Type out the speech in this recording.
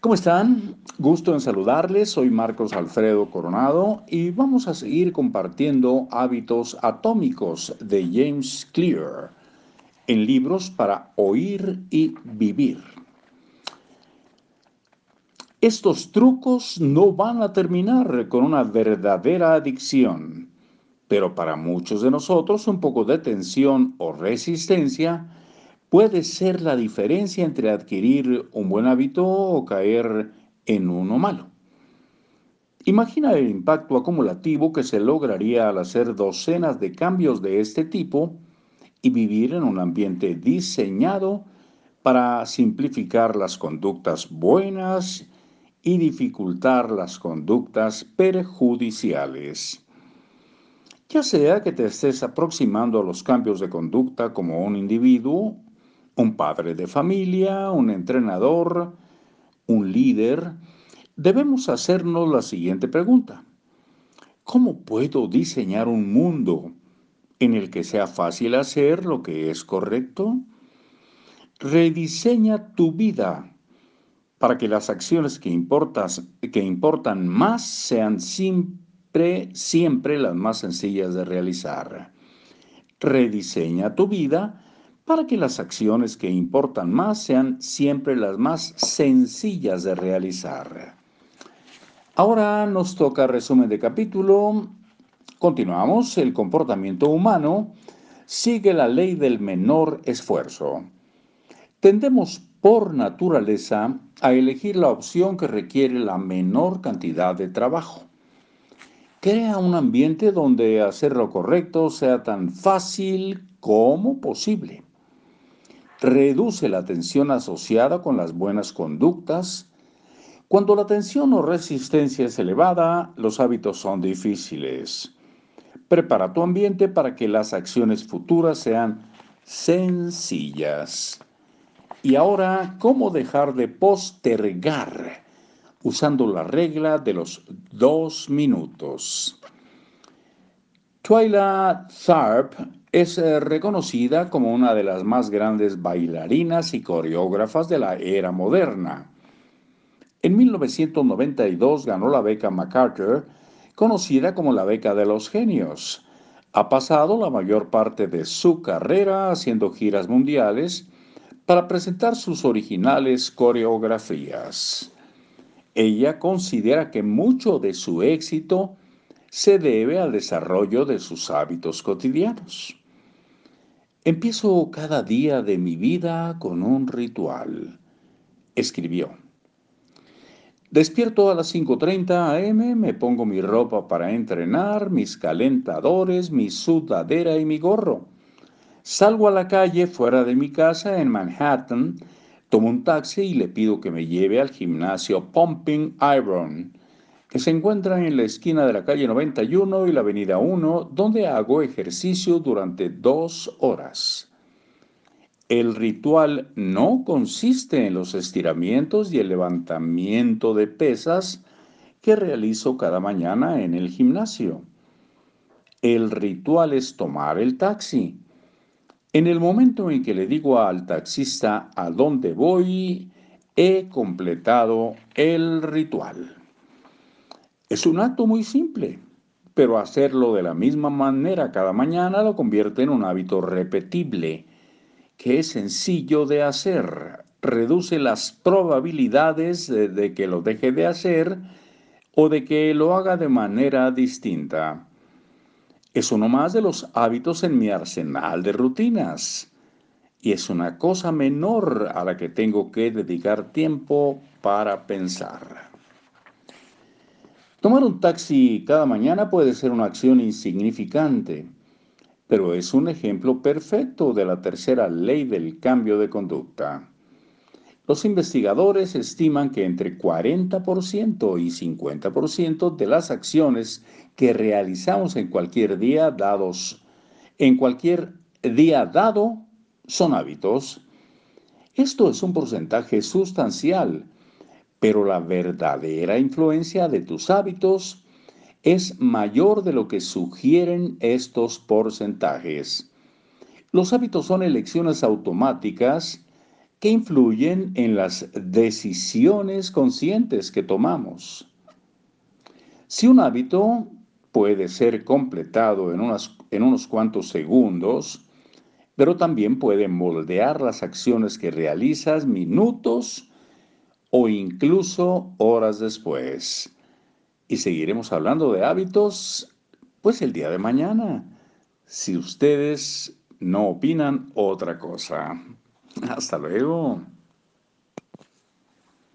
¿Cómo están? Gusto en saludarles. Soy Marcos Alfredo Coronado y vamos a seguir compartiendo hábitos atómicos de James Clear en libros para oír y vivir. Estos trucos no van a terminar con una verdadera adicción, pero para muchos de nosotros un poco de tensión o resistencia puede ser la diferencia entre adquirir un buen hábito o caer en uno malo. Imagina el impacto acumulativo que se lograría al hacer docenas de cambios de este tipo y vivir en un ambiente diseñado para simplificar las conductas buenas y dificultar las conductas perjudiciales. Ya sea que te estés aproximando a los cambios de conducta como un individuo un padre de familia, un entrenador, un líder, debemos hacernos la siguiente pregunta. ¿Cómo puedo diseñar un mundo en el que sea fácil hacer lo que es correcto? Rediseña tu vida para que las acciones que, que importan más sean siempre, siempre las más sencillas de realizar. Rediseña tu vida para que las acciones que importan más sean siempre las más sencillas de realizar. Ahora nos toca resumen de capítulo. Continuamos. El comportamiento humano sigue la ley del menor esfuerzo. Tendemos por naturaleza a elegir la opción que requiere la menor cantidad de trabajo. Crea un ambiente donde hacer lo correcto sea tan fácil como posible reduce la tensión asociada con las buenas conductas. Cuando la tensión o resistencia es elevada, los hábitos son difíciles. Prepara tu ambiente para que las acciones futuras sean sencillas. Y ahora, ¿cómo dejar de postergar? Usando la regla de los dos minutos. Twyla Tharp es eh, reconocida como una de las más grandes bailarinas y coreógrafas de la era moderna. En 1992 ganó la beca MacArthur, conocida como la beca de los genios. Ha pasado la mayor parte de su carrera haciendo giras mundiales para presentar sus originales coreografías. Ella considera que mucho de su éxito se debe al desarrollo de sus hábitos cotidianos. Empiezo cada día de mi vida con un ritual, escribió. Despierto a las 5.30 am, me pongo mi ropa para entrenar, mis calentadores, mi sudadera y mi gorro. Salgo a la calle fuera de mi casa en Manhattan, tomo un taxi y le pido que me lleve al gimnasio Pumping Iron que se encuentra en la esquina de la calle 91 y la avenida 1, donde hago ejercicio durante dos horas. El ritual no consiste en los estiramientos y el levantamiento de pesas que realizo cada mañana en el gimnasio. El ritual es tomar el taxi. En el momento en que le digo al taxista a dónde voy, he completado el ritual. Es un acto muy simple, pero hacerlo de la misma manera cada mañana lo convierte en un hábito repetible, que es sencillo de hacer, reduce las probabilidades de, que lo deje de hacer o de que lo haga de manera distinta. Es uno más de los hábitos en mi arsenal de rutinas y es una cosa menor a la que tengo que dedicar tiempo para pensar. Tomar un taxi cada mañana puede ser una acción insignificante, pero es un ejemplo perfecto de la tercera ley del cambio de conducta. Los investigadores estiman que entre 40% y 50% de las acciones que realizamos en cualquier día dados en cualquier día dado son hábitos. Esto es un porcentaje sustancial pero la verdadera influencia de tus hábitos es mayor de lo que sugieren estos porcentajes. Los hábitos son elecciones automáticas que influyen en las decisiones conscientes que tomamos. Si un hábito puede ser completado en, en unos cuantos segundos, pero también puede moldear las acciones que realizas minutos o incluso horas después. Y seguiremos hablando de hábitos, pues el día de mañana, si ustedes no opinan otra cosa. Hasta luego.